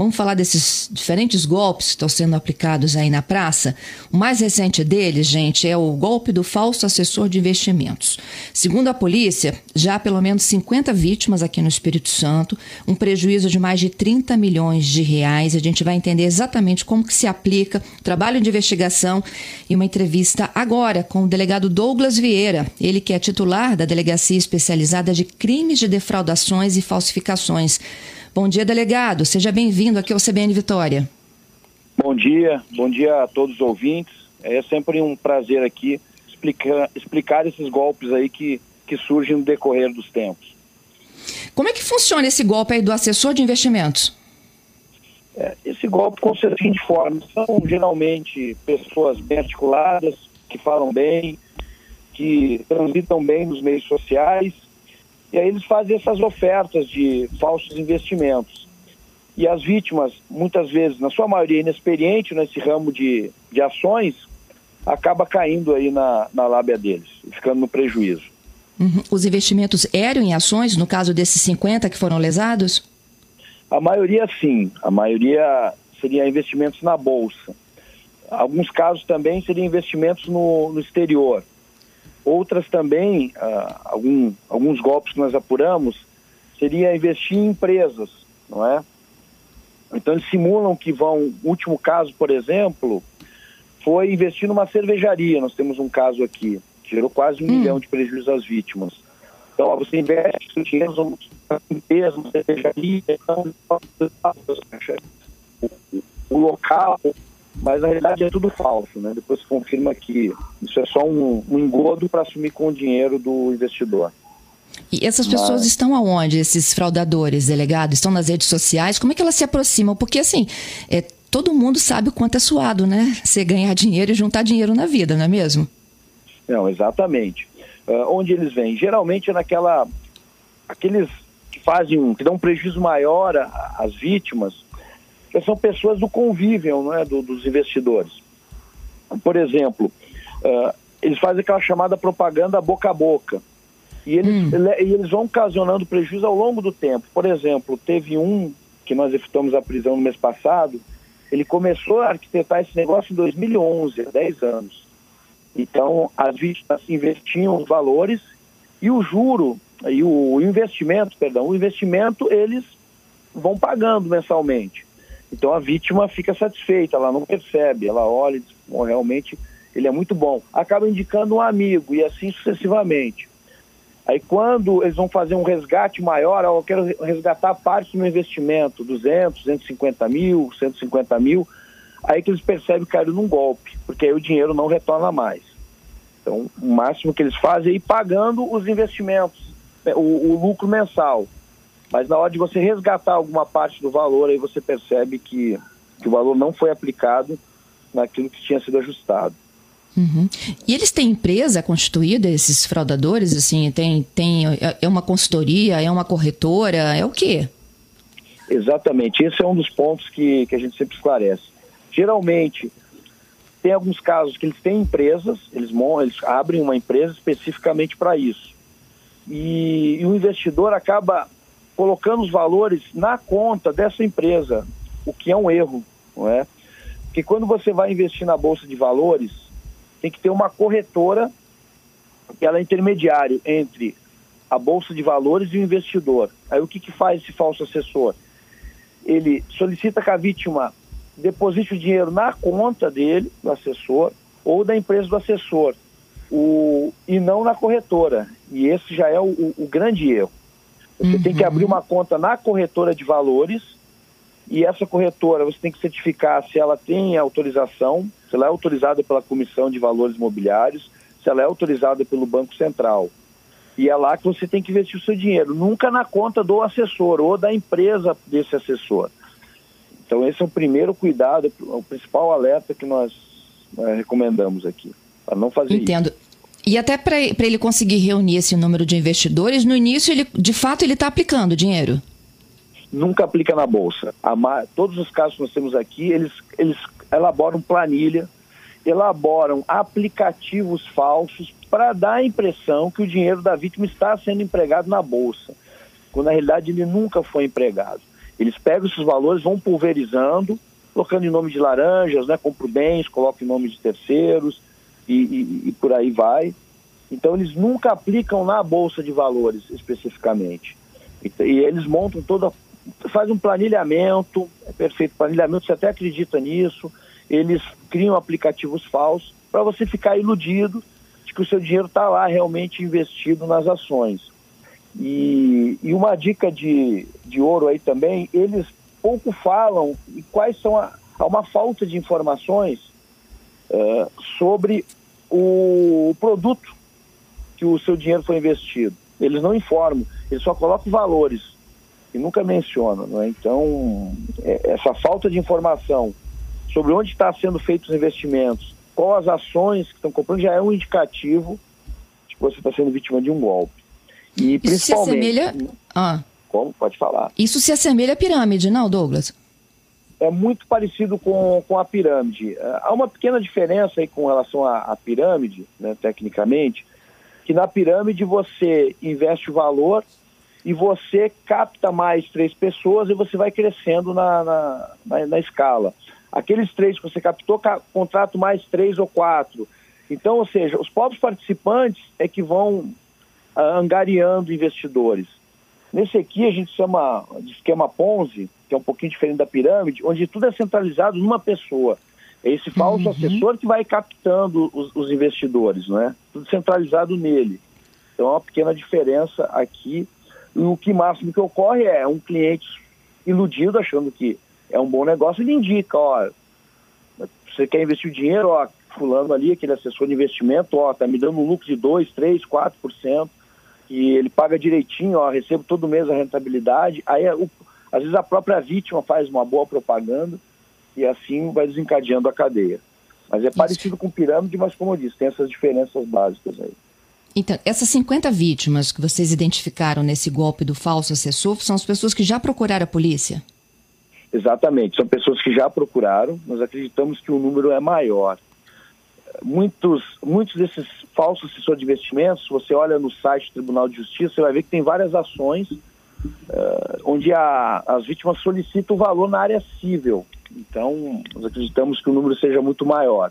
Vamos falar desses diferentes golpes que estão sendo aplicados aí na praça. O mais recente deles, gente, é o golpe do falso assessor de investimentos. Segundo a polícia, já há pelo menos 50 vítimas aqui no Espírito Santo, um prejuízo de mais de 30 milhões de reais. A gente vai entender exatamente como que se aplica o trabalho de investigação e uma entrevista agora com o delegado Douglas Vieira, ele que é titular da Delegacia Especializada de Crimes de Defraudações e Falsificações. Bom dia, delegado. Seja bem-vindo aqui ao CBN Vitória. Bom dia, bom dia a todos os ouvintes. É sempre um prazer aqui explicar, explicar esses golpes aí que, que surgem no decorrer dos tempos. Como é que funciona esse golpe aí do assessor de investimentos? É, esse golpe consiste da seguinte forma: são geralmente pessoas bem articuladas, que falam bem, que transitam bem nos meios sociais e aí eles fazem essas ofertas de falsos investimentos. E as vítimas, muitas vezes, na sua maioria inexperiente nesse ramo de, de ações, acaba caindo aí na, na lábia deles, ficando no prejuízo. Uhum. Os investimentos eram em ações, no caso desses 50 que foram lesados? A maioria sim, a maioria seria investimentos na bolsa. Alguns casos também seriam investimentos no, no exterior. Outras também, ah, algum, alguns golpes que nós apuramos, seria investir em empresas, não é? Então eles simulam que vão, último caso, por exemplo, foi investir numa cervejaria. Nós temos um caso aqui, que gerou quase um hum. milhão de prejuízos às vítimas. Então, ó, você investe seu dinheiro numa empresa, numa cervejaria, então, o, o local mas na realidade é tudo falso, né? Depois se confirma que isso é só um, um engodo para assumir com o dinheiro do investidor. E essas pessoas Mas... estão aonde, esses fraudadores, delegado? Estão nas redes sociais? Como é que elas se aproximam? Porque assim, é, todo mundo sabe o quanto é suado, né? Você ganhar dinheiro e juntar dinheiro na vida, não é mesmo? Não, exatamente. Uh, onde eles vêm? Geralmente é naquela. aqueles que fazem, que dão um prejuízo maior às vítimas, que são pessoas do convívio não é, do, dos investidores. Por exemplo, uh, eles fazem aquela chamada propaganda boca a boca. E eles, hum. e eles vão ocasionando prejuízo ao longo do tempo. Por exemplo, teve um que nós efetuamos a prisão no mês passado, ele começou a arquitetar esse negócio em 2011, há 10 anos. Então, as vítimas investiam os valores e o juro, e o investimento, perdão, o investimento eles vão pagando mensalmente. Então a vítima fica satisfeita, ela não percebe, ela olha e diz, bom, realmente ele é muito bom. Acaba indicando um amigo e assim sucessivamente. Aí quando eles vão fazer um resgate maior, eu quero resgatar parte do investimento, 200, 250 mil, 150 mil, aí que eles percebem que caíram num golpe, porque aí o dinheiro não retorna mais. Então, o máximo que eles fazem é ir pagando os investimentos, né, o, o lucro mensal. Mas na hora de você resgatar alguma parte do valor, aí você percebe que, que o valor não foi aplicado naquilo que tinha sido ajustado. Uhum. E eles têm empresa constituída, esses fraudadores? Assim, tem, tem, é uma consultoria, é uma corretora, é o quê? Exatamente, esse é um dos pontos que, que a gente sempre esclarece. Geralmente, tem alguns casos que eles têm empresas, eles, eles abrem uma empresa especificamente para isso. E, e o investidor acaba colocando os valores na conta dessa empresa, o que é um erro, não é? Porque quando você vai investir na bolsa de valores, tem que ter uma corretora que ela é intermediário entre a bolsa de valores e o investidor. Aí o que, que faz esse falso assessor? Ele solicita que a vítima deposite o dinheiro na conta dele, do assessor, ou da empresa do assessor, o, e não na corretora. E esse já é o, o, o grande erro. Você uhum. tem que abrir uma conta na corretora de valores e essa corretora você tem que certificar se ela tem autorização, se ela é autorizada pela Comissão de Valores Imobiliários, se ela é autorizada pelo Banco Central. E é lá que você tem que investir o seu dinheiro, nunca na conta do assessor ou da empresa desse assessor. Então esse é o primeiro cuidado, o principal alerta que nós eh, recomendamos aqui, para não fazer Entendo. isso. E até para ele conseguir reunir esse número de investidores, no início, ele, de fato, ele está aplicando dinheiro? nunca aplica na bolsa. Todos os casos que nós temos aqui, eles, eles elaboram planilha, elaboram aplicativos falsos para dar a impressão que o dinheiro da vítima está sendo empregado na bolsa, quando na realidade ele nunca foi empregado. Eles pegam esses valores, vão pulverizando, colocando em nome de laranjas, né, bens, colocam em nome de terceiros e, e, e por aí vai. Então eles nunca aplicam na bolsa de valores especificamente. E, e eles montam toda, fazem um planilhamento, é perfeito planilhamento, você até acredita nisso. Eles criam aplicativos falsos para você ficar iludido de que o seu dinheiro está lá realmente investido nas ações. E, e uma dica de, de ouro aí também, eles pouco falam e quais são a, uma falta de informações uh, sobre o, produto que o seu dinheiro foi investido. Eles não informam, eles só colocam valores e nunca mencionam. Né? Então, é, essa falta de informação sobre onde está sendo feitos os investimentos, quais as ações que estão comprando, já é um indicativo de que você está sendo vítima de um golpe. E Isso principalmente. Se assemelha... Ah. Como? Pode falar. Isso se assemelha à pirâmide, não, Douglas? É muito parecido com, com a pirâmide. É, há uma pequena diferença aí com relação à, à pirâmide, né, tecnicamente, que na pirâmide você investe o valor e você capta mais três pessoas e você vai crescendo na, na, na, na escala. Aqueles três que você captou, ca contrato mais três ou quatro. Então, ou seja, os povos participantes é que vão uh, angariando investidores. Nesse aqui a gente chama de esquema Ponzi, que é um pouquinho diferente da pirâmide, onde tudo é centralizado numa pessoa. É esse falso uhum. assessor que vai captando os, os, investidores, não é? Tudo centralizado nele. Então é uma pequena diferença aqui. E o que máximo que ocorre é um cliente iludido, achando que é um bom negócio, ele indica, ó, você quer investir o dinheiro, ó, fulano ali, aquele assessor de investimento, ó, tá me dando um lucro de 2, 3, 4%, e ele paga direitinho, ó, recebo todo mês a rentabilidade. Aí, o, às vezes, a própria vítima faz uma boa propaganda e assim vai desencadeando a cadeia. Mas é Isso. parecido com pirâmide, mas como eu disse, tem essas diferenças básicas aí. Então, essas 50 vítimas que vocês identificaram nesse golpe do falso assessor são as pessoas que já procuraram a polícia? Exatamente, são pessoas que já procuraram, nós acreditamos que o número é maior muitos, muitos desses falsos assessores de investimentos, você olha no site do Tribunal de Justiça, você vai ver que tem várias ações uh, onde a, as vítimas solicitam o valor na área civil. Então, nós acreditamos que o número seja muito maior.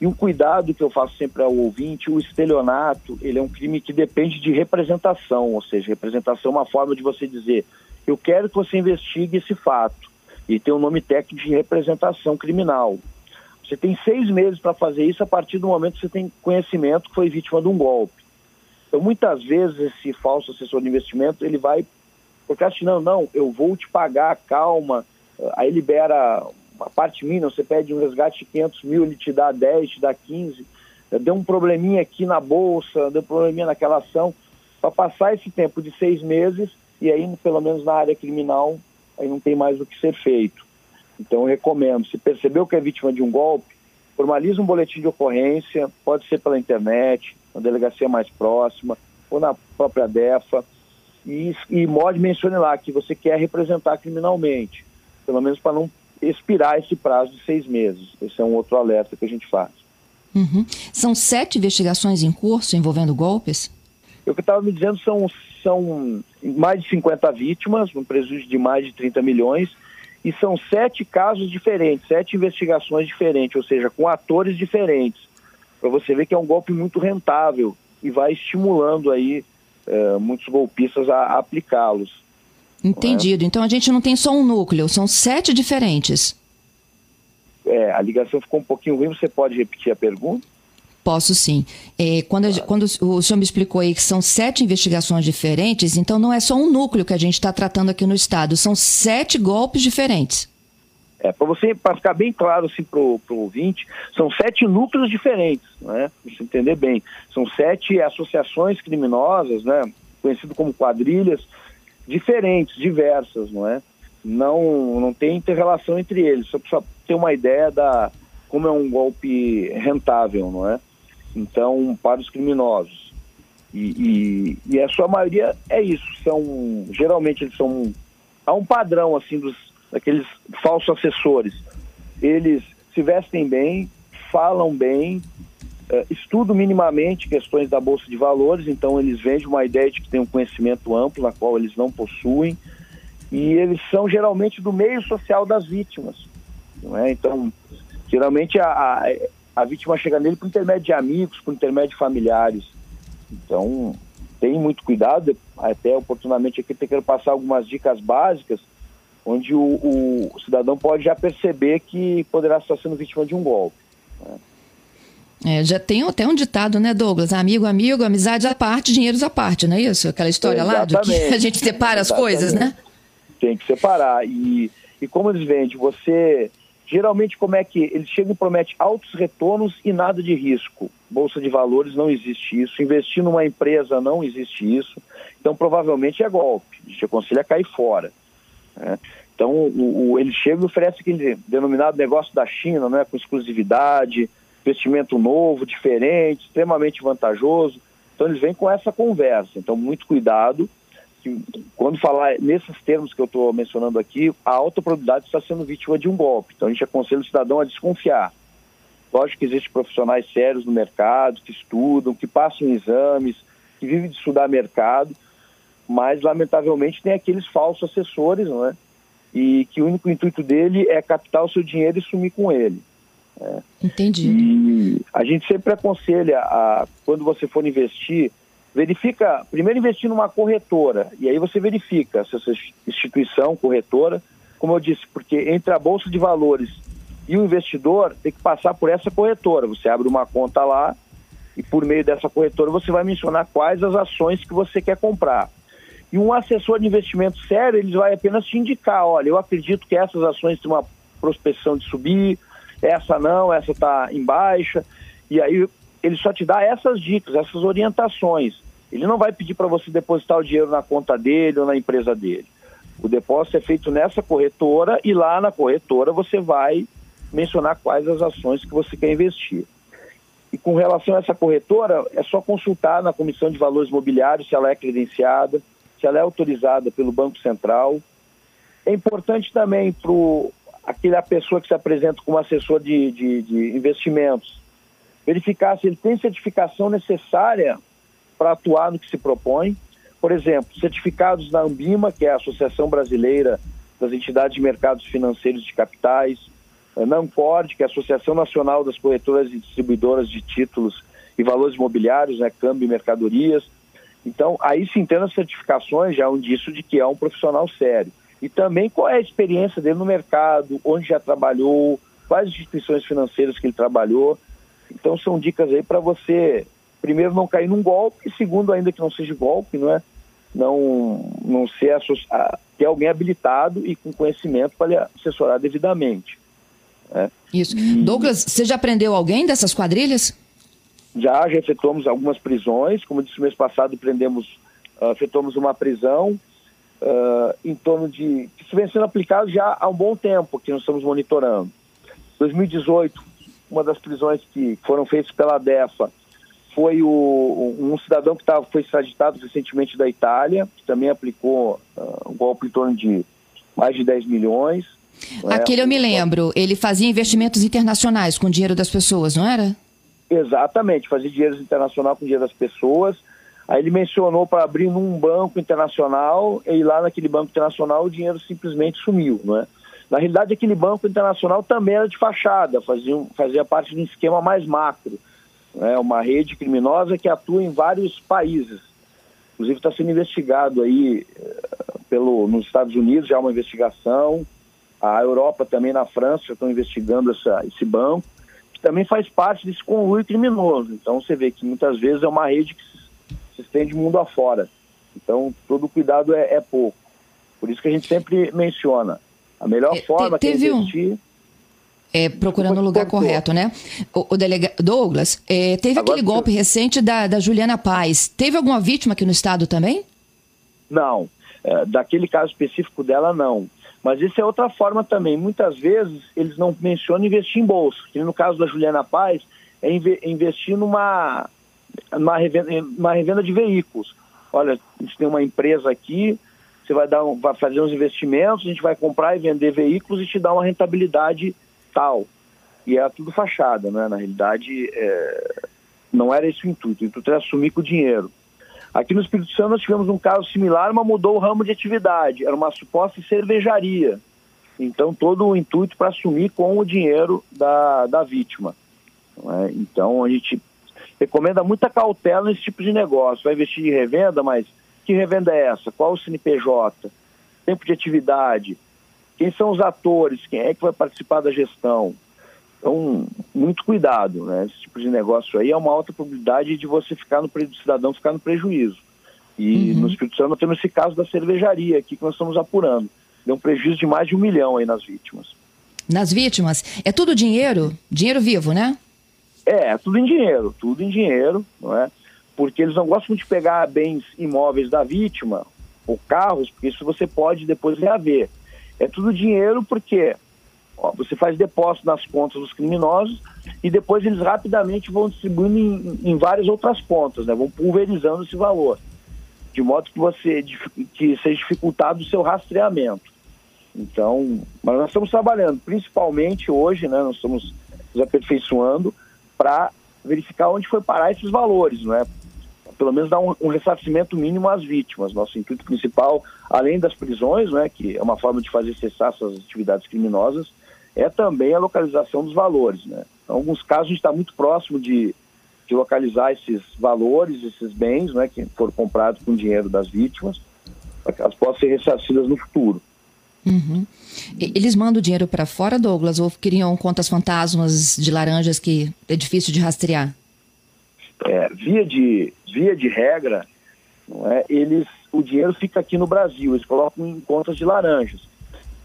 E um cuidado que eu faço sempre ao ouvinte, o estelionato, ele é um crime que depende de representação, ou seja, representação é uma forma de você dizer, eu quero que você investigue esse fato, e tem um nome técnico de representação criminal. Você tem seis meses para fazer isso a partir do momento que você tem conhecimento que foi vítima de um golpe. Então, muitas vezes, esse falso assessor de investimento, ele vai procrastinando, não, eu vou te pagar, calma, aí libera uma parte mínima, você pede um resgate de 500 mil, ele te dá 10, te dá 15, deu um probleminha aqui na bolsa, deu um probleminha naquela ação, para passar esse tempo de seis meses, e aí, pelo menos na área criminal, aí não tem mais o que ser feito. Então, eu recomendo, se percebeu que é vítima de um golpe, formalize um boletim de ocorrência, pode ser pela internet, na delegacia mais próxima, ou na própria DEFA, e, e mode mencione lá que você quer representar criminalmente, pelo menos para não expirar esse prazo de seis meses. Esse é um outro alerta que a gente faz. Uhum. São sete investigações em curso envolvendo golpes? O que eu estava me dizendo são, são mais de 50 vítimas, um prejuízo de mais de 30 milhões, e são sete casos diferentes, sete investigações diferentes, ou seja, com atores diferentes, para você ver que é um golpe muito rentável e vai estimulando aí é, muitos golpistas a, a aplicá-los. Entendido. É? Então a gente não tem só um núcleo, são sete diferentes. É, a ligação ficou um pouquinho ruim, você pode repetir a pergunta? Posso sim. É, quando, quando o senhor me explicou aí que são sete investigações diferentes, então não é só um núcleo que a gente está tratando aqui no Estado, são sete golpes diferentes. É, para você, para ficar bem claro assim, para o ouvinte, são sete núcleos diferentes, né? Para você entender bem. São sete associações criminosas, né? Conhecido como quadrilhas, diferentes, diversas, não é? Não, não tem interrelação entre eles, só para ter uma ideia da como é um golpe rentável, não é? Então, para os criminosos. E, e, e, a sua maioria é isso. São, geralmente eles são há um padrão assim dos daqueles falsos assessores. Eles se vestem bem, falam bem, uh, estudam minimamente questões da bolsa de valores, então eles vendem uma ideia de que tem um conhecimento amplo na qual eles não possuem e eles são geralmente do meio social das vítimas, não é? Então, geralmente a, a, a vítima chega nele por intermédio de amigos, por intermédio de familiares. Então, tem muito cuidado, até oportunamente aqui quero passar algumas dicas básicas, onde o, o, cidadão pode já perceber que poderá estar sendo vítima de um golpe. Né? É, já tem até um ditado, né, Douglas? Amigo, amigo, amizade à parte, dinheiros à parte, não é isso? Aquela história Exatamente. lá do que a gente separa as coisas, né? Tem que separar. E, e como eles vendem, você Geralmente, como é que eles chegam e prometem altos retornos e nada de risco? Bolsa de valores não existe isso, investir numa empresa não existe isso, então provavelmente é golpe. A gente aconselha a cair fora. Né? Então, o, o, eles chegam e oferecem aquele denominado negócio da China, né, com exclusividade, investimento novo, diferente, extremamente vantajoso. Então, eles vêm com essa conversa. Então, muito cuidado que quando falar nesses termos que eu estou mencionando aqui, a alta probabilidade está sendo vítima de um golpe. Então a gente aconselha o cidadão a desconfiar. Lógico que existem profissionais sérios no mercado, que estudam, que passam exames, que vivem de estudar mercado, mas lamentavelmente tem aqueles falsos assessores, não é? E que o único intuito dele é captar o seu dinheiro e sumir com ele. É. Entendi. E a gente sempre aconselha, a, quando você for investir, verifica, primeiro investir numa corretora, e aí você verifica se essa instituição corretora, como eu disse, porque entre a Bolsa de Valores e o investidor tem que passar por essa corretora. Você abre uma conta lá e por meio dessa corretora você vai mencionar quais as ações que você quer comprar. E um assessor de investimento sério, ele vai apenas te indicar, olha, eu acredito que essas ações têm uma prospecção de subir, essa não, essa está em baixa, e aí ele só te dá essas dicas, essas orientações. Ele não vai pedir para você depositar o dinheiro na conta dele ou na empresa dele. O depósito é feito nessa corretora e lá na corretora você vai mencionar quais as ações que você quer investir. E com relação a essa corretora, é só consultar na Comissão de Valores Imobiliários se ela é credenciada, se ela é autorizada pelo Banco Central. É importante também para aquela pessoa que se apresenta como assessor de, de, de investimentos verificar se ele tem certificação necessária para atuar no que se propõe. Por exemplo, certificados da Ambima, que é a Associação Brasileira das Entidades de Mercados Financeiros de Capitais, a NAMCORD, que é a Associação Nacional das Corretoras e Distribuidoras de Títulos e Valores Imobiliários, né, câmbio e mercadorias. Então, aí sim, tendo as certificações, já é um indício de que é um profissional sério. E também qual é a experiência dele no mercado, onde já trabalhou, quais instituições financeiras que ele trabalhou, então são dicas aí para você, primeiro, não cair num golpe, e segundo, ainda que não seja golpe, não é? Não, não ser ter alguém habilitado e com conhecimento para lhe assessorar devidamente. Né? Isso. E... Douglas, você já prendeu alguém dessas quadrilhas? Já, já efetuamos algumas prisões. Como eu disse, no mês passado prendemos, uh, efetuamos uma prisão uh, em torno de. Isso vem sendo aplicado já há um bom tempo que nós estamos monitorando. 2018 uma das prisões que foram feitas pela DEFA foi o, um cidadão que tava, foi extraditado recentemente da Itália, que também aplicou uh, um golpe em torno de mais de 10 milhões. É? Aquele é? eu me lembro, ele fazia investimentos internacionais com o dinheiro das pessoas, não era? Exatamente, fazia dinheiro internacional com o dinheiro das pessoas. Aí ele mencionou para abrir num banco internacional e lá naquele banco internacional o dinheiro simplesmente sumiu, não é? Na realidade, aquele banco internacional também era de fachada, fazia, fazia parte de um esquema mais macro. Né? Uma rede criminosa que atua em vários países. Inclusive está sendo investigado aí eh, pelo, nos Estados Unidos, já uma investigação. A Europa também, na França, estão investigando essa, esse banco, que também faz parte desse conluio criminoso. Então você vê que muitas vezes é uma rede que se, se estende mundo afora. Então todo cuidado é, é pouco. Por isso que a gente sempre menciona a melhor é, forma Te, teve é investir... Um... É, procurando o lugar correto, né? O, o delega... Douglas, é, teve Agora, aquele golpe recente da, da Juliana Paz. Teve alguma vítima aqui no estado também? Não. É, daquele caso específico dela, não. Mas isso é outra forma também. Muitas vezes eles não mencionam investir em bolsa. Que no caso da Juliana Paz, é investir numa, numa, revenda, numa revenda de veículos. Olha, a gente tem uma empresa aqui, você vai, dar um, vai fazer uns investimentos, a gente vai comprar e vender veículos e te dar uma rentabilidade tal. E é tudo fachada, né? Na realidade, é, não era esse o intuito. O intuito era assumir com o dinheiro. Aqui no Espírito Santo nós tivemos um caso similar, mas mudou o ramo de atividade. Era uma suposta cervejaria. Então, todo o intuito para assumir com o dinheiro da, da vítima. É? Então, a gente recomenda muita cautela nesse tipo de negócio. Vai investir em revenda, mas que revenda é essa? Qual o CNPJ? Tempo de atividade? Quem são os atores? Quem é que vai participar da gestão? Então, muito cuidado, né? Esse tipo de negócio aí é uma alta probabilidade de você ficar no do cidadão ficar no prejuízo. E uhum. no Espírito Santo nós temos esse caso da cervejaria aqui que nós estamos apurando. Deu um prejuízo de mais de um milhão aí nas vítimas. Nas vítimas? É tudo dinheiro? Dinheiro vivo, né? É, é tudo em dinheiro, tudo em dinheiro, não é? Porque eles não gostam de pegar bens imóveis da vítima, ou carros, porque isso você pode depois reaver. É tudo dinheiro porque Ó, você faz depósito nas contas dos criminosos e depois eles rapidamente vão distribuindo em, em várias outras contas, né? vão pulverizando esse valor, de modo que você que seja dificultado o seu rastreamento. Então, mas nós estamos trabalhando, principalmente hoje, né? Nós estamos nos aperfeiçoando para verificar onde foi parar esses valores, não é? Pelo menos dar um, um ressarcimento mínimo às vítimas. Nosso intuito principal, além das prisões, né, que é uma forma de fazer cessar essas atividades criminosas, é também a localização dos valores. Né? Em alguns casos, a gente está muito próximo de, de localizar esses valores, esses bens né, que foram comprados com dinheiro das vítimas, para que elas possam ser ressarcidas no futuro. Uhum. Eles mandam dinheiro para fora, Douglas, ou criam contas fantasmas de laranjas que é difícil de rastrear? É, via, de, via de regra, não é, eles, o dinheiro fica aqui no Brasil, eles colocam em contas de laranjas.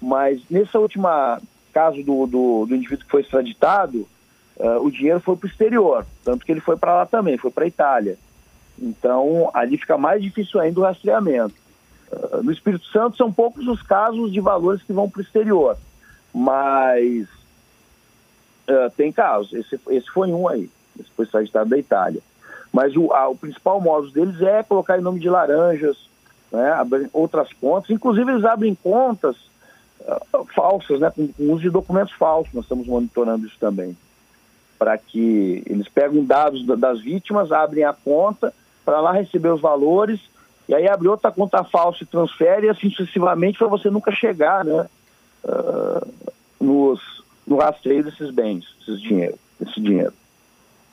Mas nessa última caso do, do, do indivíduo que foi extraditado, uh, o dinheiro foi para o exterior, tanto que ele foi para lá também, foi para a Itália. Então, ali fica mais difícil ainda o rastreamento. Uh, no Espírito Santo, são poucos os casos de valores que vão para o exterior, mas uh, tem casos. Esse, esse foi um aí, esse foi extraditado da Itália. Mas o, a, o principal modo deles é colocar em nome de laranjas, né, outras contas. Inclusive, eles abrem contas uh, falsas, né, com, com, uso de documentos falsos. Nós estamos monitorando isso também. Para que eles pegam dados das vítimas, abrem a conta, para lá receber os valores, e aí abre outra conta falsa e transfere, e assim sucessivamente, para você nunca chegar né, uh, nos, no rastreio desses bens, desses dinheiro, desse dinheiro.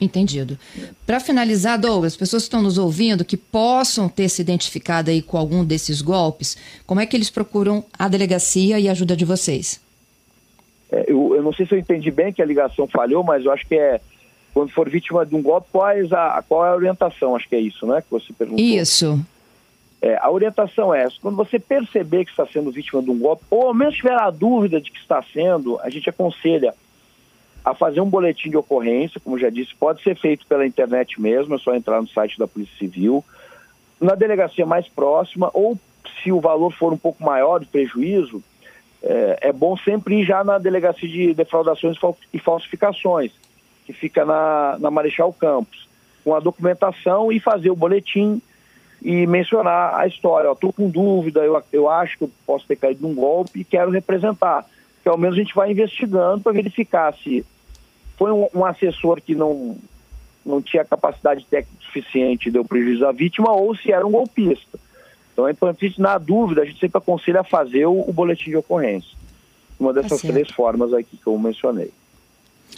Entendido. Para finalizar, Douglas, pessoas que estão nos ouvindo que possam ter se identificado aí com algum desses golpes, como é que eles procuram a delegacia e a ajuda de vocês? É, eu, eu, não sei se eu entendi bem que a ligação falhou, mas eu acho que é quando for vítima de um golpe, qual é a, qual é a orientação? Acho que é isso, né? Que você perguntou. Isso. É, a orientação é essa. Quando você perceber que está sendo vítima de um golpe, ou ao menos tiver a dúvida de que está sendo, a gente aconselha a fazer um boletim de ocorrência, como já disse, pode ser feito pela internet mesmo, é só entrar no site da Polícia Civil, na delegacia mais próxima, ou se o valor for um pouco maior de prejuízo, é, é bom sempre ir já na delegacia de defraudações e falsificações, que fica na, na Marechal Campos, com a documentação e fazer o boletim e mencionar a história. Estou com dúvida, eu, eu acho que eu posso ter caído num golpe e quero representar que ao menos a gente vai investigando para verificar se foi um, um, assessor que não, não tinha capacidade técnica suficiente deu prejuízo à vítima ou se era um golpista. Então é importante, na dúvida, a gente sempre aconselha a fazer o, o boletim de ocorrência. Uma dessas tá três formas aqui que eu mencionei.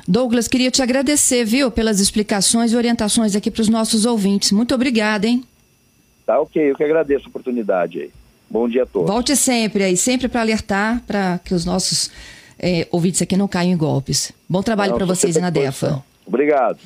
Douglas, queria te agradecer, viu, pelas explicações e orientações aqui para os nossos ouvintes. Muito obrigada, hein? Tá ok, eu que agradeço a oportunidade aí. Bom dia a todos. Volte sempre aí, sempre para alertar para que os nossos é, ouvintes aqui não caiam em golpes. Bom trabalho para vocês e na DEFA. Obrigado.